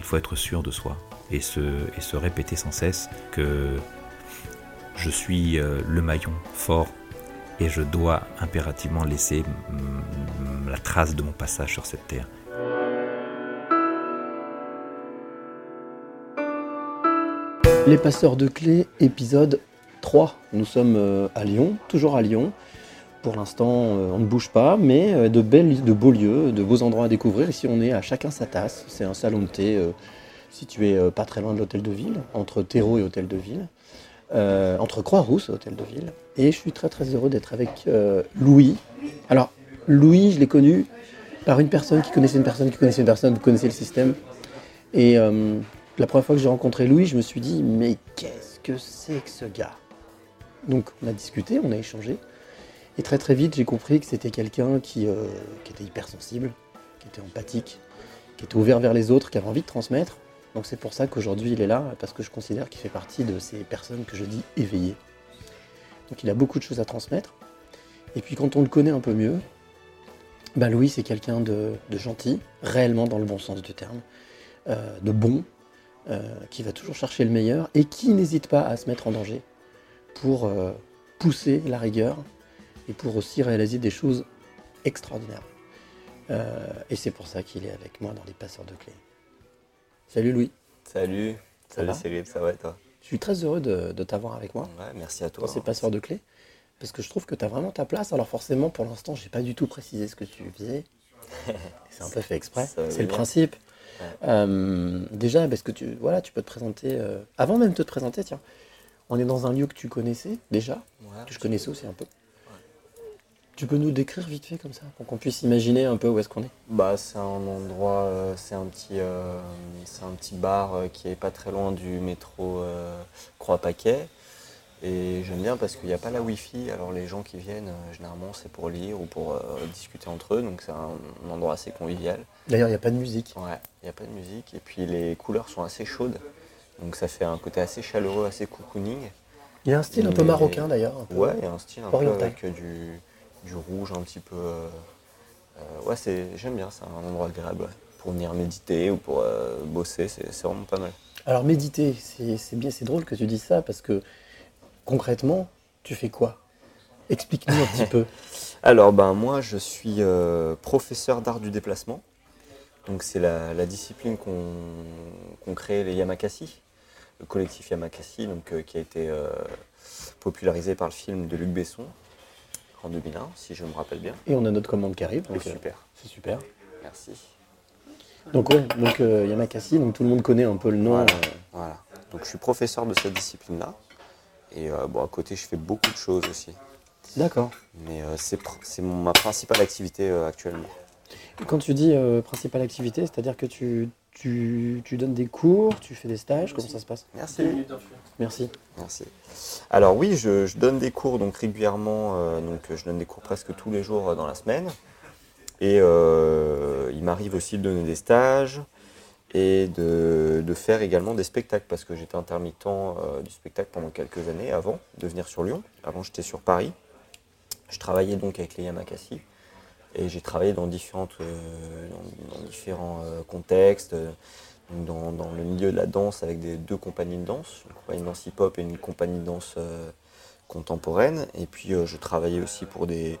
Il faut être sûr de soi et se, répéter sans cesse que je suis euh, le maillon fort et je dois impérativement laisser la trace de mon passage sur cette terre. Les passeurs de clés, épisode 3. Nous sommes euh, à Lyon, toujours à Lyon. Pour l'instant, euh, on ne bouge pas, mais euh, de, de beaux lieux, de beaux endroits à découvrir. Ici, on est à chacun sa tasse. C'est un salon de thé euh, situé pas très loin de l'hôtel de ville, entre Terreau et hôtel de ville, entre Croix-Rousse et hôtel de ville. Et je suis très très heureux d'être avec Louis. Alors, Louis, je l'ai connu par une personne qui connaissait une personne qui connaissait une personne qui connaissait le système. Et la première fois que j'ai rencontré Louis, je me suis dit, mais qu'est-ce que c'est que ce gars? Donc on a discuté, on a échangé, et très très vite j'ai compris que c'était quelqu'un qui, euh, qui était hypersensible, qui était empathique, qui était ouvert vers les autres, qui avait envie de transmettre. Donc c'est pour ça qu'aujourd'hui il est là, parce que je considère qu'il fait partie de ces personnes que je dis éveillées. Donc il a beaucoup de choses à transmettre. Et puis quand on le connaît un peu mieux, bah Louis c'est quelqu'un de, gentil, réellement dans le bon sens du terme, euh, de bon, euh, qui va toujours chercher le meilleur et qui n'hésite pas à se mettre en danger pour pousser la rigueur et pour aussi réaliser des choses extraordinaires. Euh, et c'est pour ça qu'il est avec moi dans les passeurs de clés. Salut Louis, Salut, salut Cyril, ça va et toi? Je suis très heureux de, de t'avoir avec moi Ouais, merci à toi. dans ces passeurs de clés parce que je trouve que tu as vraiment ta place. Alors forcément, pour l'instant, j'ai pas du tout précisé ce que tu faisais. C'est un peu fait exprès, c'est le principe. Ouais. Euh, déjà, parce que tu, voilà, tu peux te présenter. euh, avant même de te présenter, tiens, on est dans un lieu que tu connaissais déjà, Ouais, que je connaissais aussi un peu. Tu peux nous décrire vite fait comme ça, pour qu'on puisse imaginer un peu où est-ce qu'on est? Bah, c'est un endroit, euh, c'est un petit, euh, c'est un petit bar euh, qui est pas très loin du métro Croix-Paquet. Et j'aime bien parce qu'il n'y a pas la Wi-Fi. Alors les gens qui viennent, généralement, c'est pour lire ou pour discuter entre eux. Donc c'est un, un endroit assez convivial. D'ailleurs, il n'y a pas de musique. Ouais, il n'y a pas de musique. Et puis les couleurs sont assez chaudes. Donc ça fait un côté assez chaleureux, assez cocooning. Il y a un style un peu marocain d'ailleurs. Ouais, il y a un style un Oriental. peu avec du, du rouge un petit peu. euh, euh, ouais, c'est, j'aime bien, c'est un endroit agréable ouais. pour venir méditer ou pour euh, bosser, c'est, c'est vraiment pas mal. Alors méditer, c'est c'est bien, c'est drôle que tu dises ça parce que concrètement, tu fais quoi? Explique-nous un petit peu. Alors, ben, moi, je suis euh, professeur d'art du déplacement. Donc, c'est la, la discipline qu'ont qu'ont créé les Yamakasi, le collectif Yamakasi, donc, euh, qui a été euh, popularisé par le film de Luc Besson en 2001, si je me rappelle bien. Et on a notre commande qui arrive. C'est donc, euh, super, C'est super. merci. Donc ouais, donc euh, Yamakasi, donc tout le monde connaît un peu le nom. Voilà. Voilà. Donc je suis professeur de cette discipline-là. Et euh, bon, à côté, je fais beaucoup de choses aussi. D'accord. Mais euh, c'est pr- ma principale activité actuellement. Quand tu dis principale activité, c'est-à-dire que tu, tu, tu donnes des cours, tu fais des stages, comment ça se passe Merci. Merci. Merci. Alors oui, je, je donne des cours donc régulièrement. euh, donc je donne des cours presque tous les jours euh, dans la semaine. Et euh, il m'arrive aussi de donner des stages et de, de faire également des spectacles parce que j'étais intermittent euh, du spectacle pendant quelques années avant de venir sur Lyon. Avant, j'étais sur Paris. Je travaillais donc avec les Yamakasi et j'ai travaillé dans, différentes, euh, dans, dans différents euh, contextes, euh, dans, dans le milieu de la danse avec des deux compagnies de danse, une compagnie de danse hip-hop et une compagnie de danse contemporaine. Et puis je travaillais aussi pour des,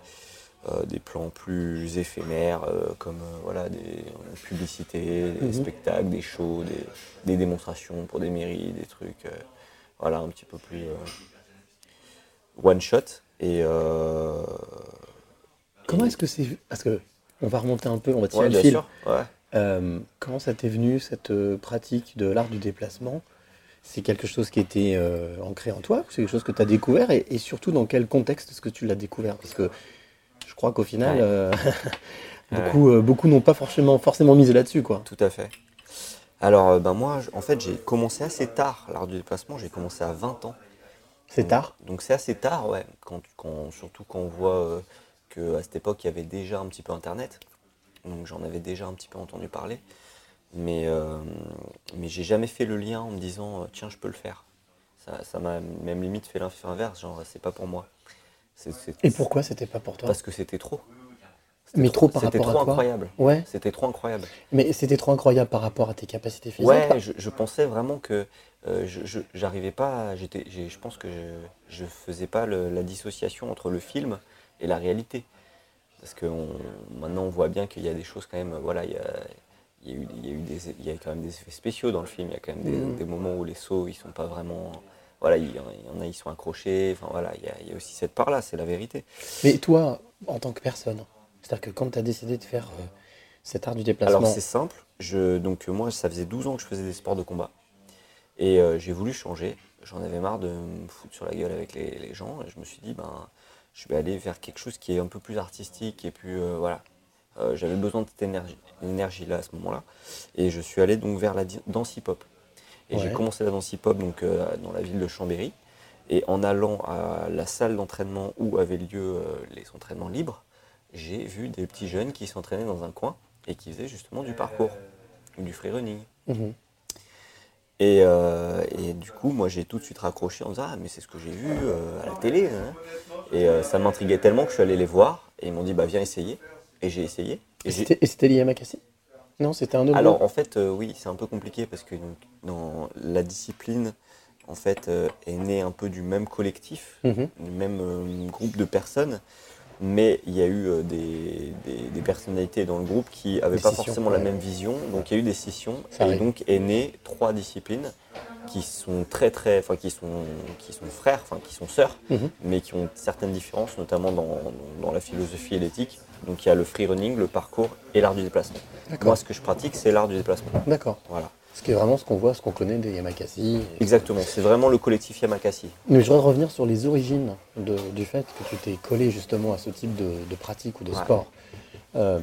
euh, des plans plus éphémères, euh, comme euh, voilà, des publicités, des Mhm. spectacles, des shows, des, des démonstrations pour des mairies, des trucs, voilà, un petit peu plus one shot. Et Comment est-ce que c'est Parce que on va remonter un peu, on va tirer Ouais, le bien fil. sûr. Ouais. Euh, comment ça t'est venu cette euh, pratique de l'art du déplacement? C'est quelque chose qui était euh, ancré en toi c'est quelque chose que tu as découvert? Et, et surtout dans quel contexte est-ce que tu l'as découvert? Parce que je crois qu'au final, Ouais. euh, beaucoup, beaucoup n'ont pas forcément, forcément misé là-dessus. quoi. Tout à fait. Alors, ben moi, en fait, j'ai commencé assez tard l'art du déplacement. J'ai commencé à 20 ans. C'est tard? Donc c'est assez tard, ouais. Quand, quand- surtout quand on voit qu'à cette époque, il y avait déjà un petit peu Internet. Donc j'en avais déjà un petit peu entendu parler. Mais, euh, mais j'ai jamais fait le lien en me disant, euh, tiens, je peux le faire. Ça ça m'a même limite fait l'effet inverse, genre, c'est pas pour moi. Et pourquoi c'était pas pour toi? Parce que c'était trop. C'était Mais trop par rapport trop à quoi? incroyable. Ouais. C'était trop incroyable. Mais c'était trop incroyable par rapport à tes capacités physiques? Ouais, je, je pensais vraiment que euh, je, j'arrivais pas. J'étais, je pense que je, je faisais pas le- la dissociation entre le film et la réalité. Parce que on- maintenant on voit bien qu'il y a des choses quand même. Voilà, il y a, il y a eu, il y a eu des, il y a quand même des effets spéciaux dans le film. Il y a quand même des, Mhm. des moments où les sauts ils sont pas vraiment. Voilà, il y en a ils sont accrochés. Enfin voilà, il y a, il y a aussi cette part là, c'est la vérité. Mais toi, en tant que personne, c'est-à-dire que quand tu as décidé de faire euh, cet art du déplacement, Alors c'est simple. Je, donc moi, ça faisait 12 ans que je faisais des sports de combat. Et euh, j'ai voulu changer. J'en avais marre de me foutre sur la gueule avec les, les gens. Et je me suis dit, ben, je vais aller vers quelque chose qui est un peu plus artistique et plus... euh, voilà. Euh, J'avais besoin de cette énergie, énergie-là à ce moment-là. Et je suis allé donc vers la danse hip-hop. Et j'ai commencé la danse hip-hop donc, euh, dans la ville de Chambéry. Et en allant à la salle d'entraînement où avaient lieu euh, les entraînements libres, j'ai vu des petits jeunes qui s'entraînaient dans un coin et qui faisaient justement du parcours, ou du free running. Mhm. Et, euh, et du coup, moi j'ai tout de suite raccroché en disant Ah, mais c'est ce que j'ai vu euh, à la télé. hein. Et euh, ça m'intriguait tellement que je suis allé les voir et ils m'ont dit Bah viens essayer. Et j'ai essayé. Et c'était lié à Non, c'était un autre Alors en fait, oui, c'est un peu compliqué parce que donc, dans la discipline, en fait, est née un peu du même collectif, Mhm. du même groupe de personnes, mais il y a eu euh, des, des- des personnalités dans le groupe qui n'avaient pas scissions, forcément la même vision, donc il y a eu des scissions, Ça et arrive. donc est né trois disciplines qui sont très très, enfin qui sont, qui sont frères, enfin qui sont sœurs, Mhm. mais qui ont certaines différences, notamment dans, dans la philosophie et l'éthique. Donc il y a le free running, le parcours et l'art du déplacement. Moi, ce que je pratique, c'est l'art du déplacement. D'accord. Voilà. Ce qui est vraiment ce qu'on voit, ce qu'on connaît des Yamakasi. Exactement, c'est vraiment le collectif Yamakasi. Mais je voudrais revenir sur les origines de- du fait que tu t'es collé justement à ce type de, de pratique ou de Ouais. sport. Euh,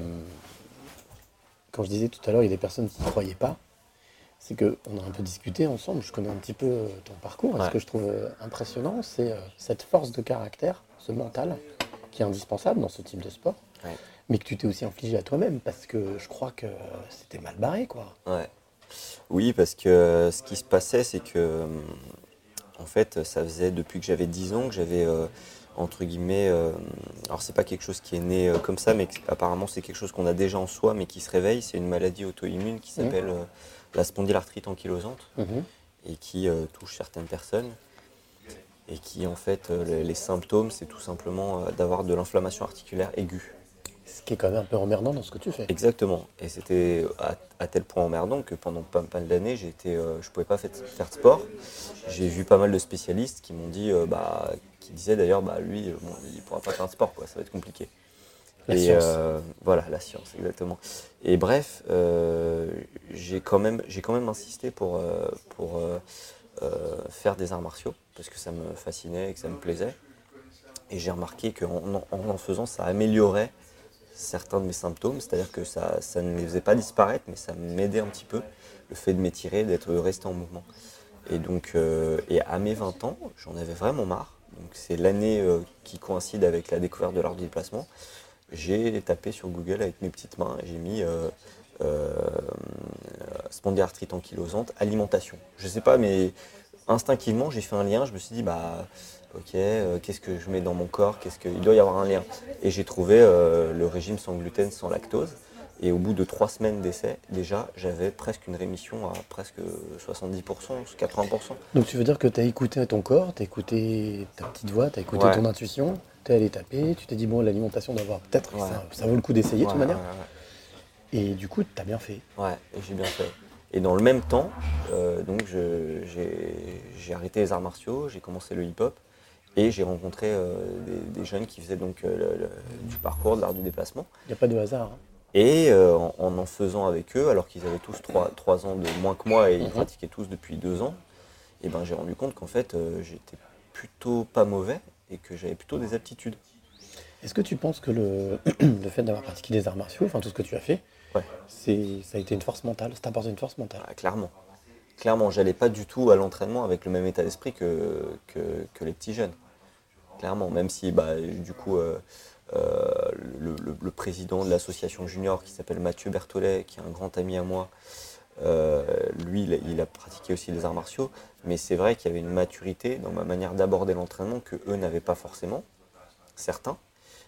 quand je disais tout à l'heure, il y a des personnes qui ne croyaient pas. C'est qu'on a un peu discuté ensemble, je connais un petit peu euh, ton parcours. Et Ce que je trouve euh, impressionnant, c'est cette force de caractère, ce mental, qui est indispensable dans ce type de sport, Ouais. mais que tu t'es aussi infligé à toi-même, parce que je crois que c'était mal barré, quoi. Ouais. Oui, parce que euh, ce qui se passait, c'est que, euh, en fait, ça faisait depuis que j'avais 10 ans que j'avais, euh, entre guillemets, euh, alors c'est pas quelque chose qui est né euh, comme ça, mais apparemment c'est quelque chose qu'on a déjà en soi, mais qui se réveille. C'est une maladie auto-immune qui s'appelle euh, la spondylarthrite ankylosante Mhm. et qui touche certaines personnes. Et qui, en fait, les, les symptômes, c'est tout simplement d'avoir de l'inflammation articulaire aiguë. Qui est quand même un peu emmerdant dans ce que tu fais. Exactement. Et c'était à, à tel point emmerdant que pendant pas mal d'années, j'étais, euh, je pouvais pas fait- faire de sport. J'ai vu pas mal de spécialistes qui m'ont dit, euh, bah, qui disaient d'ailleurs, bah lui, euh, bon, il pourra pas faire de sport, quoi. Ça va être compliqué. La et science. euh, voilà, la science, exactement. Et bref, j'ai quand même, j'ai quand même insisté pour, pour faire des arts martiaux parce que ça me fascinait et que ça me plaisait. Et j'ai remarqué qu'en en, en en faisant, ça améliorait certains de mes symptômes, c'est-à-dire que ça, ne les faisait pas disparaître, mais ça m'aidait un petit peu, le fait de m'étirer, d'être resté en mouvement. Et donc, euh, et à mes 20 ans, j'en avais vraiment marre. C'est l'année euh, qui coïncide avec la découverte de l'art du déplacement. J'ai tapé sur Google avec mes petites mains j'ai mis euh, euh, spondylarthrite ankylosante, alimentation. Je sais pas, mais instinctivement, j'ai fait un lien. Je me suis dit, bah, ok, euh, qu'est-ce que je mets dans mon corps? Qu'est-ce que il doit y avoir un lien Et j'ai trouvé euh, le régime sans gluten, sans lactose. Et au bout de trois semaines d'essai, déjà, j'avais presque une rémission à presque 70%, 80%. Donc tu veux dire que tu as écouté ton corps, tu as écouté ta petite voix, tu as écouté Ouais. ton intuition, tu es allé taper, tu t'es dit bon l'alimentation d'avoir peut-être Ouais. ça, ça vaut le coup d'essayer de toute manière. Et du coup tu as bien fait. Ouais, j'ai bien fait. Et dans le même temps, euh, donc j'ai arrêté les arts martiaux, j'ai commencé le hip-hop et j'ai rencontré euh, des, des jeunes qui faisaient donc euh, le- le- du parcours, de l'art du déplacement. Il n'y a pas de hasard. hein. Et euh, en, en en faisant avec eux, alors qu'ils avaient tous trois, trois ans de moins que moi et ils Mhm. pratiquaient tous depuis deux ans, et ben j'ai rendu compte qu'en fait j'étais plutôt pas mauvais et que j'avais plutôt des aptitudes. Est-ce que tu penses que le, le fait d'avoir pratiqué des arts martiaux, enfin tout ce que tu as fait, Ouais. C'est, ça a été une force mentale, ça t'a apporté une force mentale? Ah, clairement. Clairement, j'allais pas du tout à l'entraînement avec le même état d'esprit que, que, que les petits jeunes. Clairement, même si bah, du coup euh, euh, le, président de l'association junior qui s'appelle Mathieu Berthollet, qui est un grand ami à moi, euh, lui il a, il a pratiqué aussi les arts martiaux, mais c'est vrai qu'il y avait une maturité dans ma manière d'aborder l'entraînement que eux n'avaient pas forcément, certains,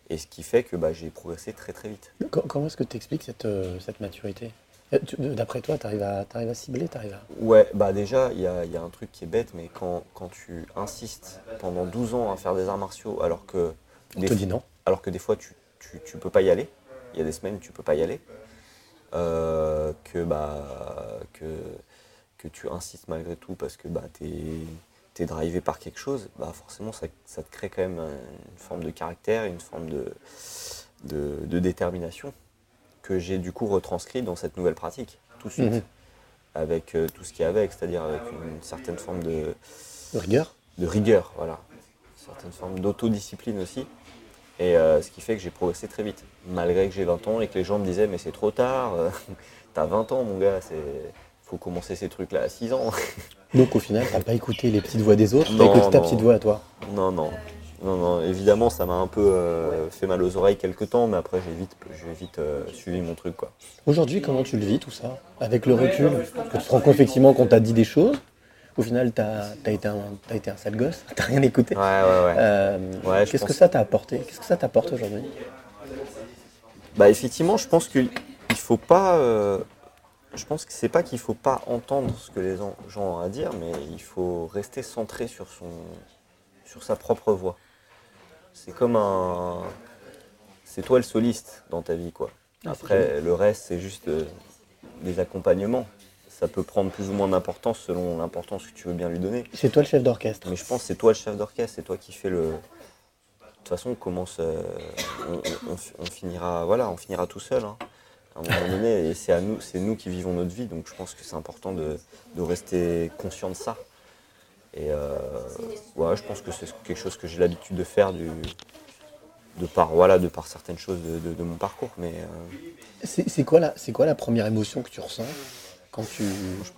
et ce qui fait que bah, j'ai progressé très très vite. Co- Comment est-ce que tu expliques cette, cette maturité? tu- D'après toi, tu arrives à, t'arrives à cibler, t'arrives à... Ouais, bah déjà, il y a, il y a un truc qui est bête, mais quand, quand tu insistes pendant 12 ans à faire des arts martiaux, alors que, On des, te dit non. alors que des fois tu, tu, tu peux pas y aller, il y a des semaines tu peux pas y aller, euh, que, bah, que, que tu insistes malgré tout parce que bah, tu es, drivé par quelque chose, bah, forcément ça, ça te crée quand même une forme de caractère, une forme de, de, de détermination que j'ai du coup retranscrit dans cette nouvelle pratique tout de suite Mhm. avec euh, tout ce qu'il y a avec, c'est-à-dire avec une certaine forme de, De rigueur de rigueur, voilà. Une certaine forme d'autodiscipline aussi. Et euh, ce qui fait que j'ai progressé très vite. Malgré que j'ai 20 ans et que les gens me disaient mais c'est trop tard, euh, t'as 20 ans mon gars, c'est faut commencer ces trucs-là à 6 ans. Donc au final, t'as pas écouté les petites voix des autres, t'as écouté ta petite voix à toi. non, non. Non, non, évidemment, ça m'a un peu euh, fait mal aux oreilles quelques temps, mais après, j'ai vite, j'ai vite euh, suivi mon truc, quoi. Aujourd'hui, comment tu le vis tout ça Avec le recul? Parce que tu te rends compte effectivement qu'on t'a dit des choses. Au final, t'as as été, un- t'as été un sale gosse, t'as rien écouté. Ouais, ouais, ouais. Euh, Ouais, Qu'est-ce que ça t'a apporté? Qu'est-ce que ça t'apporte aujourd'hui? Bah effectivement, je pense qu'il il faut pas. euh, je pense que c'est pas qu'il faut pas entendre ce que les en- gens ont à dire, mais il faut rester centré sur son, sur sa propre voix. C'est comme un, c'est toi le soliste dans ta vie quoi. Ah, Après le reste c'est juste euh, des accompagnements. Ça peut prendre plus ou moins d'importance selon l'importance que tu veux bien lui donner. C'est toi le chef d'orchestre. Mais je pense que c'est toi le chef d'orchestre, c'est toi qui fais le. De toute façon, on commence, euh, on, on- on- on finira, voilà, on finira tout seul. hein, à un moment donné, et c'est nous, nous qui vivons notre vie, donc je pense que c'est important de, de rester conscient de ça. Et euh, ouais, je pense que c'est quelque chose que j'ai l'habitude de faire du, de par, voilà, de par certaines choses de, de- de mon parcours. Mais euh, C'est quoi, la- c'est quoi la première émotion que tu ressens quand tu,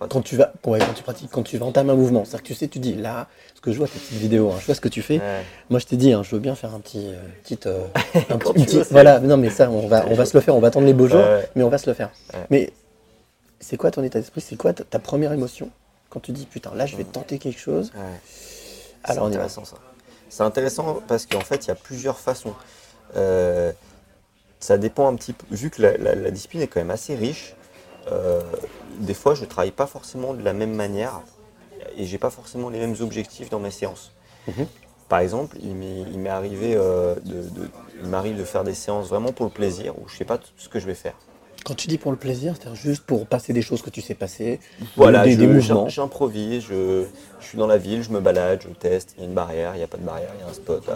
quand tu vas, ouais, quand tu pratiques, quand tu vas entamer un mouvement? C'est-à-dire que tu sais, tu dis là, ce que je vois tes petites vidéos, hein, je vois ce que tu fais. Ouais. Moi, je t'ai dit, hein, je veux bien faire un petit, euh, petite, euh, un petit- veux, voilà. Non, mais ça, on va, on va se le faire. On va attendre les beaux jours, Ouais. mais on va se le faire. Mais c'est quoi ton état d'esprit? C'est quoi ta, ta première émotion? Quand tu dis putain, là, je vais tenter quelque chose Ouais. Alors, c'est intéressant ça. C'est intéressant parce qu'en fait, il y a plusieurs façons. Euh, ça dépend un petit peu. Vu que la, la- la discipline est quand même assez riche, euh, des fois, je travaille pas forcément de la même manière et j'ai pas forcément les mêmes objectifs dans mes séances. Mhm. Par exemple, il m'est arrivé euh, de, de- il m'arrive de faire des séances vraiment pour le plaisir où je sais pas tout ce que je vais faire. Quand tu dis pour le plaisir, c'est-à-dire juste pour passer des choses que tu sais passer, Voilà, des, je- des mouvements. j'im- j'improvise, je, je suis dans la ville, je me balade, je teste, il y a une barrière, il n'y a pas de barrière, il y a un spot, ah,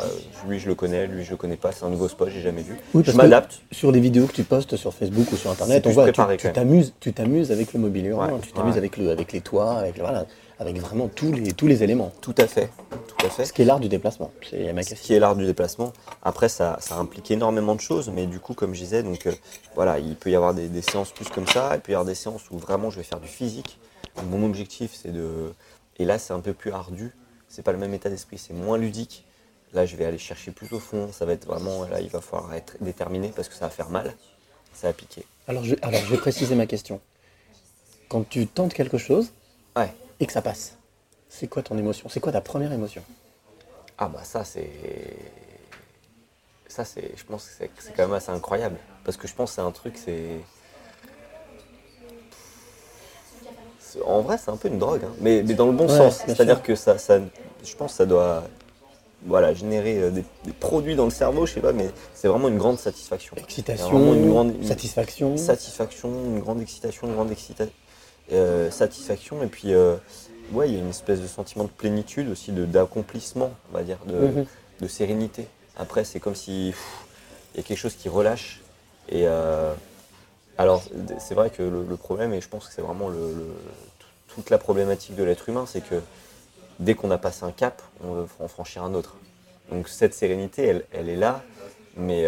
lui je le connais, lui je le connais pas, c'est un nouveau spot, j'ai jamais vu. Oui, je m'adapte. Sur les vidéos que tu postes sur Facebook ou sur Internet, on voit, tu préparé, tu t'amuses, tu t'amuses avec le mobilier tu t'amuses ouais. avec, le, avec les toits, avec, le- voilà, avec vraiment tous les, tous les éléments. Tout à fait, tout à fait. Ce qui est l'art du déplacement. C'est Ce qui est l'art du déplacement. Après, ça, ça implique énormément de choses, mais du coup, comme je disais, donc, euh, voilà, il peut y avoir des, des séances plus comme ça, il peut y avoir des séances où vraiment je vais faire du physique. Donc, mon objectif, c'est de. Et là, c'est un peu plus ardu, c'est pas le même état d'esprit, c'est moins ludique. Là, je vais aller chercher plus au fond, ça va être vraiment. Là, il va falloir être déterminé parce que ça va faire mal, ça va piquer. Alors je, alors, je vais préciser ma question. Quand tu tentes quelque chose Ouais. Et que ça passe, c'est quoi ton émotion? C'est quoi ta première émotion? Ah, bah, ça, c'est. Ça, c'est. Je pense que c'est quand même assez incroyable. Parce que je pense que c'est un truc, c'est. En vrai, c'est un peu une drogue, hein. mais, mais dans le bon Ouais, sens. C'est-à-dire que ça, ça, je pense que ça doit voilà, générer euh, des, des produits dans le cerveau, je sais pas, mais c'est vraiment une grande satisfaction. Excitation, une grande une satisfaction. satisfaction, une grande excitation, une grande excita- euh, satisfaction, et puis euh, ouais, il y a une espèce de sentiment de plénitude aussi, de- d'accomplissement, on va dire, de, Mhm. de sérénité. Après, c'est comme si il y a quelque chose qui relâche. Et euh, alors, c'est vrai que le, le problème, et je pense que c'est vraiment le- le- tout- toute la problématique de l'être humain, c'est que dès qu'on a passé un cap, on veut en franchir un autre. Donc cette sérénité, elle, elle est là, mais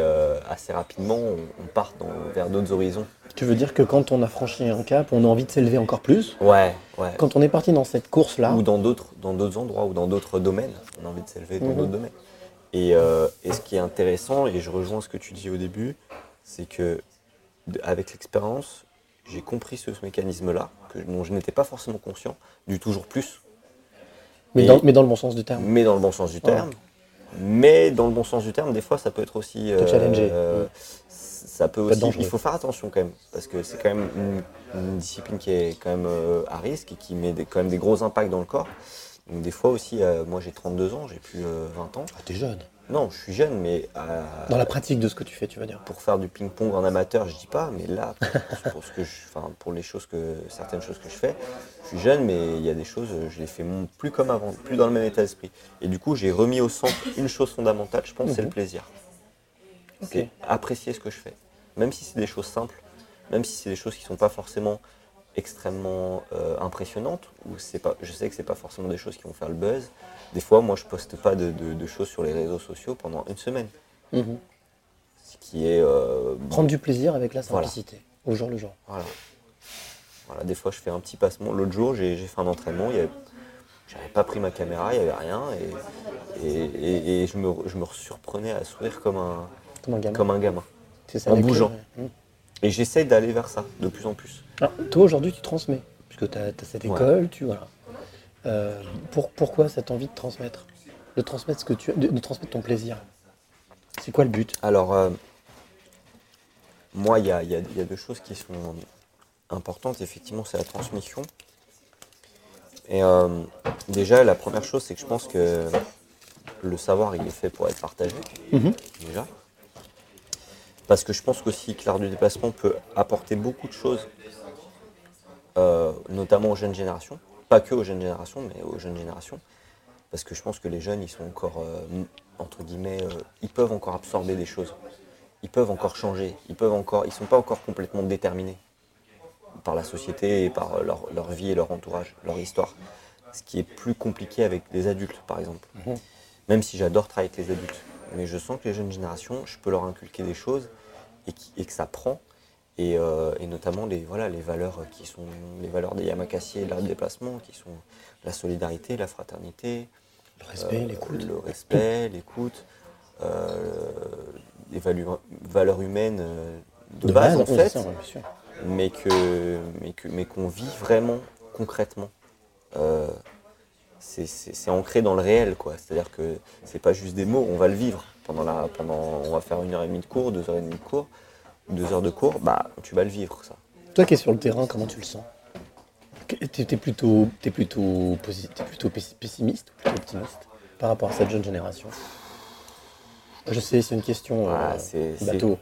assez rapidement, on, on part dans- vers d'autres horizons. Tu veux dire que quand on a franchi un cap, on a envie de s'élever encore plus Ouais, ouais. Quand on est parti dans cette course-là, Ou dans d'autres, dans d'autres endroits, ou dans d'autres domaines. On a envie de s'élever dans Mhm. d'autres domaines. Et, euh, et ce qui est intéressant, et je rejoins ce que tu dis au début, c'est que avec l'expérience, j'ai compris ce, ce mécanisme-là, que, dont je n'étais pas forcément conscient, du toujours plus, mais, Et- dans, mais dans le bon sens du terme. mais dans le bon sens du terme. Mais dans le bon sens du terme, des fois, ça peut être aussi. Te challenger. euh. Ça peut aussi. Il faut faire attention quand même, parce que c'est quand même une, une discipline qui est quand même euh, à risque et qui met des- quand même des gros impacts dans le corps. Donc des fois aussi, euh, moi j'ai 32 ans, j'ai plus euh, 20 ans. Ah, t'es jeune. Non, je suis jeune, mais euh, Dans la pratique de ce que tu fais, tu veux dire. pour faire du ping-pong en amateur, je dis pas, mais là, pour, pour ce que je, pour les choses que certaines choses que je fais, je suis jeune, mais il y a des choses, je les fais plus comme avant, plus dans le même état d'esprit. Et du coup, j'ai remis au centre une chose fondamentale, je pense, c'est le Mhm. plaisir. C'est apprécier ce que je fais, même si c'est des choses simples, même si c'est des choses qui sont pas forcément extrêmement euh, impressionnantes, ou c'est pas, je sais que c'est pas forcément des choses qui vont faire le buzz. Des fois, moi, je poste pas de, de- de choses sur les réseaux sociaux pendant une semaine, Mhm. ce qui est euh, Prendre du plaisir avec la Voilà. simplicité, au jour le jour. Voilà. Voilà, des fois je fais un petit passement. L'autre jour, j'ai fait un entraînement, il y avait- j'avais pas pris ma caméra, il n'y avait rien, et, et, et- et je, me, je me surprenais à sourire comme un, Comme un gamin. comme un gamin. Ça, en clé, bougeant. ouais. Mhm. Et j'essaye d'aller vers ça de plus en plus. Alors, toi, aujourd'hui, tu transmets, puisque tu as, cette Ouais. école, tu voilà. Euh, pour, pourquoi cette envie de transmettre De transmettre ce que tu de, de transmettre ton plaisir? C'est quoi le but? Alors, euh, moi, il y a, il y a- il y a deux choses qui sont importantes. Effectivement, c'est la transmission. Et euh, déjà, la première chose, c'est que je pense que le savoir, il est fait pour être partagé. Mhm. Déjà. Parce que je pense qu'aussi que l'art du déplacement peut apporter beaucoup de choses, notamment aux jeunes générations. Pas que aux jeunes générations, mais aux jeunes générations. Parce que je pense que les jeunes, ils sont encore, euh, entre guillemets, euh, ils peuvent encore absorber des choses. Ils peuvent encore changer. Ils peuvent encore, ils sont pas encore complètement déterminés par la société et par euh, leur, leur vie et leur entourage, leur histoire. Ce qui est plus compliqué avec les adultes, par exemple. Mhm. Même si j'adore travailler avec les adultes. Mais je sens que les jeunes générations, je peux leur inculquer des choses et, qui- et que ça prend. Et, euh, et notamment les, voilà, les valeurs qui sont les valeurs des Yamakasi et de l'art de déplacement, qui sont la solidarité, la fraternité, Le respect, euh, l'écoute. le respect, l'écoute, euh, les valeurs humaines de, base, en fait, ça, ouais, mais que mais que mais qu'on vit vraiment concrètement. C'est ancré dans le réel, quoi. C'est-à-dire que c'est pas juste des mots, on va le vivre pendant la pendant on va faire une heure et demie de cours, deux heures et demie de cours, deux heures de cours, bah tu vas le vivre ça. Toi qui es sur le terrain, comment tu le sens? Tu es plutôt, t'es plutôt, t'es plutôt pessi- pessimiste ou plutôt optimiste par rapport à cette jeune génération? Je sais, c'est une question euh, Ah, bateau.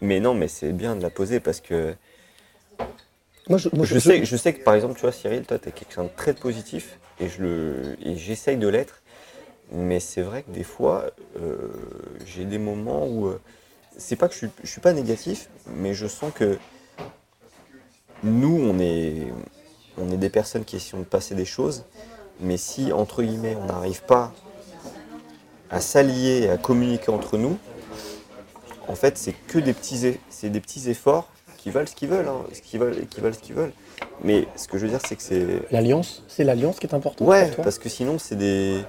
Mais non, mais c'est bien de la poser parce que Moi, je, moi, je, sais, je sais que par exemple, tu vois, Cyril, toi, tu es quelqu'un de très positif et je le, et j'essaye de l'être. Mais c'est vrai que des fois, euh, j'ai des moments où euh, c'est pas que je suis, je suis pas négatif, mais je sens que nous, on est, on est des personnes qui essayons de passer des choses. Mais si entre guillemets, on n'arrive pas à s'allier et à communiquer entre nous, en fait, c'est que des petits, c'est des petits efforts qui valent ce qu'ils veulent, hein, ce qu'ils veulent, qui valent ce qu'ils veulent. Mais ce que je veux dire, c'est que c'est L'alliance, c'est l'alliance qui est importante ouais, pour toi? parce que sinon, c'est des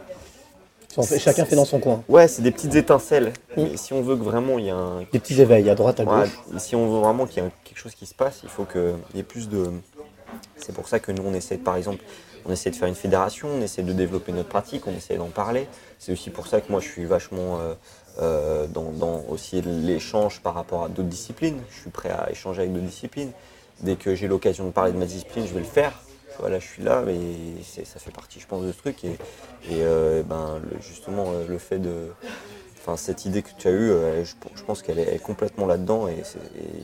Fait- Chacun fait dans son coin. ouais, c'est des petites étincelles. Mm. Mais si on veut que vraiment il y a un Des petits éveils à droite, à Ouais, gauche. si on veut vraiment qu'il y ait quelque chose qui se passe, il faut qu'il y ait plus de. C'est pour ça que nous, on essaie, par exemple, on essaie de faire une fédération, on essaie de développer notre pratique, on essaie d'en parler. C'est aussi pour ça que moi, je suis vachement euh, euh, dans, dans aussi l'échange par rapport à d'autres disciplines. Je suis prêt à échanger avec d'autres disciplines. Dès que j'ai l'occasion de parler de ma discipline, je vais le faire. Voilà, je suis là, mais ça fait partie, je pense, de ce truc. Et, et, euh, ben, le- justement, euh, le fait de, Enfin, cette idée que tu as eue, euh, je, je pense qu'elle est, complètement là-dedans et,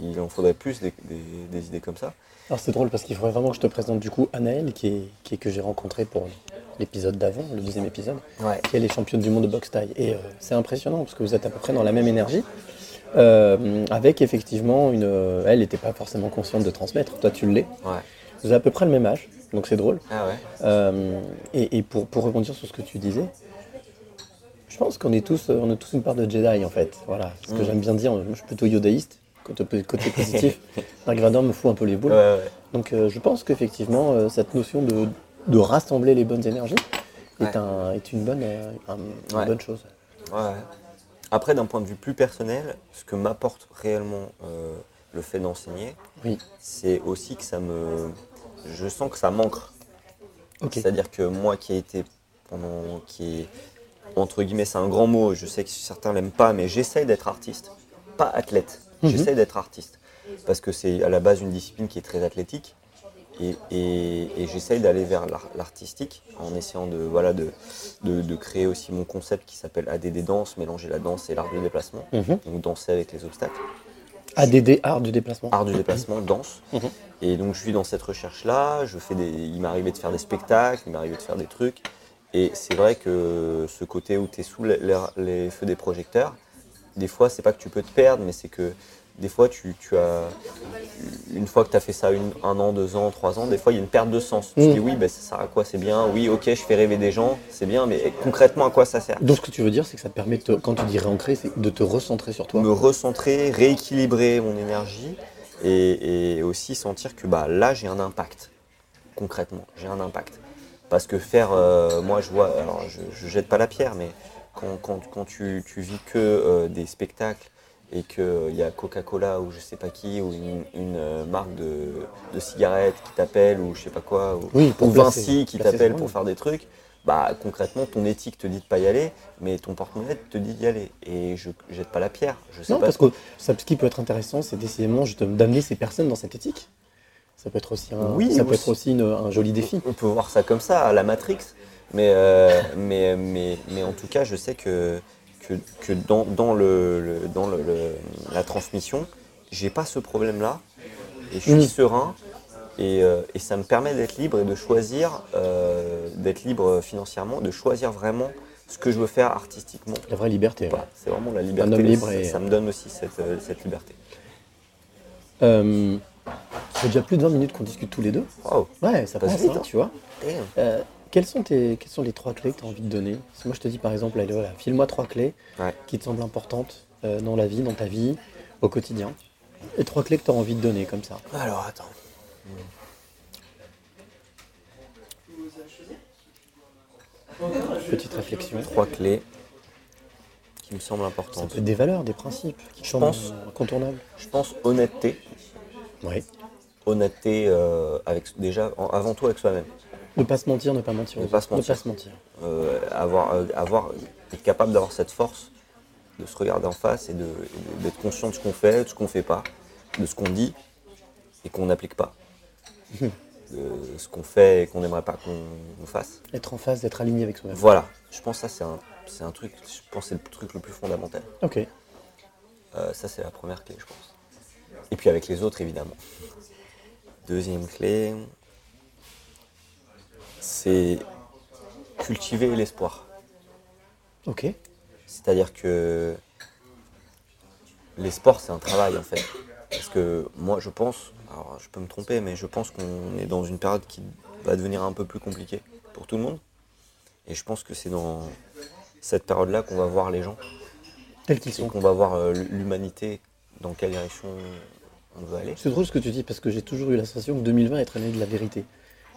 il en faudrait plus des, des- des idées comme ça. Alors c'est drôle parce qu'il faudrait vraiment que je te présente du coup Anaël qui est, qui est que j'ai rencontré pour l'épisode d'avant, le deuxième épisode, Ouais. qui est championne du monde de boxe taille. Et euh, c'est impressionnant parce que vous êtes à peu près dans la même énergie. euh, avec effectivement une. elle n'était pas forcément consciente de transmettre, toi tu l'es. Ouais. Vous avez à peu près le même âge, donc c'est drôle. Ah ouais. Euh, et et pour, pour rebondir sur ce que tu disais, je pense qu'on est tous, on a tous une part de Jedi en fait. Voilà, ce que Mm. j'aime bien dire, moi, je suis plutôt yodaïste. côté, côté positif. Dark Vador me fout un peu les boules. Ouais, ouais. Donc euh, je pense qu'effectivement, euh, cette notion de, de rassembler les bonnes énergies est, Ouais. un- est une, bonne, euh, un- une Ouais. bonne chose. Après, d'un point de vue plus personnel, ce que m'apporte réellement le fait d'enseigner, Oui. c'est aussi que ça me. Je sens que ça manque. C'est-à-dire que moi qui ai été pendant. qui est. Entre guillemets, c'est un grand mot, je sais que certains l'aiment pas, mais j'essaye d'être artiste. Pas athlète. Mhm. J'essaye d'être artiste. Parce que c'est à la base une discipline qui est très athlétique. Et, et- et j'essaye d'aller vers l'ar- l'artistique en essayant de, voilà, de, de, de créer aussi mon concept qui s'appelle ADD Danse, mélanger la danse et l'art du déplacement. Mhm. Donc danser avec les obstacles. ADD, art du déplacement. Art du déplacement, danse. Mhm. Et donc je suis dans cette recherche-là. Je fais des, il m'est arrivé de faire des spectacles, il m'est arrivé de faire des trucs. Et c'est vrai que ce côté où tu es sous les, les- les feux des projecteurs, des fois c'est pas que tu peux te perdre, mais c'est que des fois tu, tu as une fois que tu as fait ça une- un an, deux ans, trois ans, des fois il y a une perte de sens. Tu Mhm. te dis oui, ben, ça sert à quoi? C'est bien. Oui, ok, je fais rêver des gens, c'est bien, mais concrètement à quoi ça sert? Donc ce que tu veux dire, c'est que ça te permet, te- quand tu dis réancrer, c'est de te recentrer sur toi. me recentrer, rééquilibrer mon énergie et, et aussi sentir que bah, là j'ai un impact. Concrètement, j'ai un impact. Parce que faire, euh, moi je vois, alors je, je jette pas la pierre, mais quand, quand- quand tu, tu vis que euh, des spectacles et qu'il y a Coca-Cola ou je sais pas qui, ou une, une, euh, marque de, de cigarettes qui t'appelle ou je sais pas quoi, ou, Oui, pour ou placer- Vinci qui t'appelle pour faire des trucs, bah concrètement ton éthique te dit de pas y aller, mais ton porte-monnaie te dit d'y aller. Et je jette pas la pierre. Je sais Non, pas parce que ça, ce qui peut être intéressant, c'est décidément d'amener ces personnes dans cette éthique. Ça peut être aussi un, Oui, ça peut aussi. être aussi une- un joli défi. On peut voir ça comme ça, à la Matrix. Mais, euh, mais, mais, mais en tout cas, je sais que, que, que dans, dans, le, le- dans le- le- la transmission, j'ai pas ce problème-là. Et je suis Mhm. serein. Et, euh, et ça me permet d'être libre et de choisir, euh, d'être libre financièrement, de choisir vraiment ce que je veux faire artistiquement. La vraie liberté. C'est vraiment la liberté. homme libre ça, et- ça me donne aussi cette, euh, cette liberté. Euh, ça fait déjà plus de 20 minutes qu'on discute tous les deux. Ouais, ça Passe vite, hein, hein. tu vois. Euh, quelles, sont tes, quelles sont les trois clés que tu as envie de donner? Si moi je te dis par exemple, allez, voilà, file-moi trois clés Ouais. qui te semblent importantes euh, dans la vie, dans ta vie, au quotidien. Les trois clés que tu as envie de donner comme ça. Alors attends. Petite réflexion. Trois clés qui me semblent Ça importantes. peut être des valeurs, des principes qui te Je semblent pense- incontournables. Je pense honnêteté. Oui. Honnêteté euh, avec, déjà en- avant tout avec soi-même. Ne pas se mentir, ne pas mentir. Ne pas se mentir. Ne pas se mentir. Euh, avoir, euh, avoir, être capable d'avoir cette force de se regarder en face et d'être conscient de ce qu'on fait, de ce qu'on fait pas, de ce qu'on dit et qu'on n'applique pas. de ce qu'on fait et qu'on n'aimerait pas qu'on fasse. Être en phase, d'être aligné avec soi-même. Voilà, je pense que ça c'est un, un truc, je pense que c'est le truc le plus fondamental. Ok. Euh, ça, c'est la première clé, je pense. Et puis avec les autres, évidemment. Deuxième clé, c'est cultiver l'espoir. Ok. C'est-à-dire que l'espoir, c'est un travail, en fait. Parce que moi, je pense, alors je peux me tromper, mais je pense qu'on est dans une période qui va devenir un peu plus compliquée pour tout le monde. Et je pense que c'est dans cette période-là qu'on va voir les gens. Tels qu'ils sont. qu'on va voir euh, l'humanité dans quelle direction on veut aller. C'est drôle ce que tu dis parce que j'ai toujours eu la sensation que 2020 est l'année de la vérité.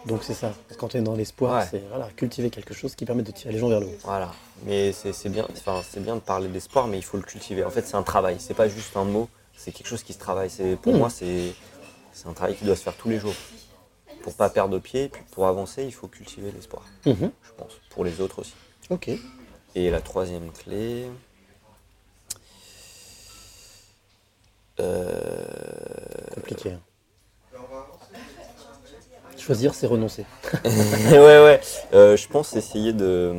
Donc c'est ça. Parce que quand tu es dans l'espoir, Ouais. c'est voilà, cultiver quelque chose qui permet de tirer les gens vers le haut. Voilà. Mais c'est bien, c'est bien de parler d'espoir, mais il faut le cultiver. En fait, c'est un travail. C'est pas juste un mot. C'est quelque chose qui se travaille. C'est pour Mhm. moi, c'est un travail qui doit se faire tous les jours. Pour pas perdre de pied, puis pour avancer, il faut cultiver l'espoir. Mhm. Je pense. Pour les autres aussi. Ok. Et la troisième clé. euh, Compliqué. hein. Choisir, c'est renoncer. ouais, ouais. Euh, je pense essayer de.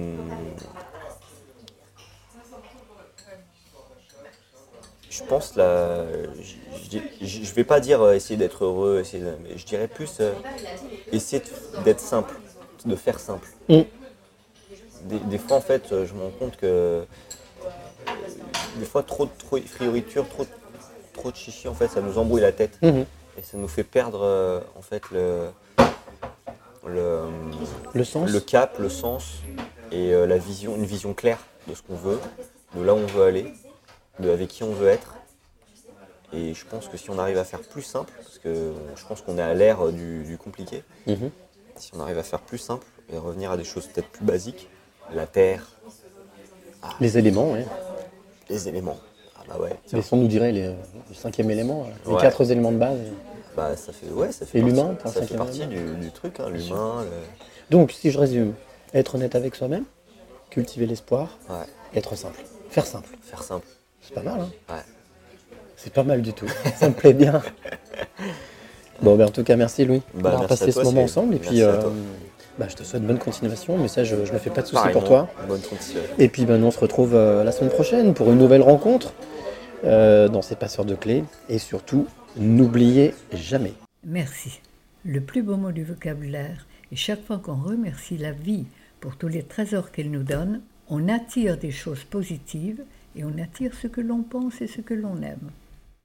Je pense là. Je, vais pas dire euh, essayer d'être heureux, essayer de- mais je dirais plus euh, essayer d'être simple, de faire simple. Mm. Des, des fois, en fait, je me rends compte que. Des fois, trop de trop de frioriture, trop, de- trop de chichi, en fait, ça nous embrouille la tête. Mhm. Et ça nous fait perdre, euh, en fait, le. Le Le sens le cap, le sens et euh, la vision, une vision claire de ce qu'on veut, de là où on veut aller, de avec qui on veut être. Et je pense que si on arrive à faire plus simple, parce que je pense qu'on est à l'ère du, du compliqué, Mhm. si on arrive à faire plus simple et revenir à des choses peut-être plus basiques, la terre, Les éléments, ouais. les éléments. Ah bah ouais. tiens. Laissons nous dirait les, le cinquième élément, là. les Ouais. quatre éléments de base. Bah ça fait ouais, ça fait Et partie- l'humain, un ça fait partie du, du truc, hein, l'humain. le- Donc, si je résume, être honnête avec soi-même, cultiver l'espoir, Ouais, être simple. Faire simple. faire simple. C'est pas mal, hein Ouais. C'est pas mal du tout. Ça me plaît bien. Bon, ben, en tout cas, merci Louis Bah, d'avoir à passé toi, ce moment ensemble. Et merci puis, euh, bah, je te souhaite bonne continuation, mais ça, je, me fais pas de soucis pour toi. Bonne continuation. Et puis, ben, nous, on se retrouve euh, la semaine prochaine pour une nouvelle rencontre euh, dans ces passeurs de clés. Et surtout, n'oubliez jamais. Merci. Le plus beau mot du vocabulaire. Et chaque fois qu'on remercie la vie pour tous les trésors qu'elle nous donne, on attire des choses positives et on attire ce que l'on pense et ce que l'on aime.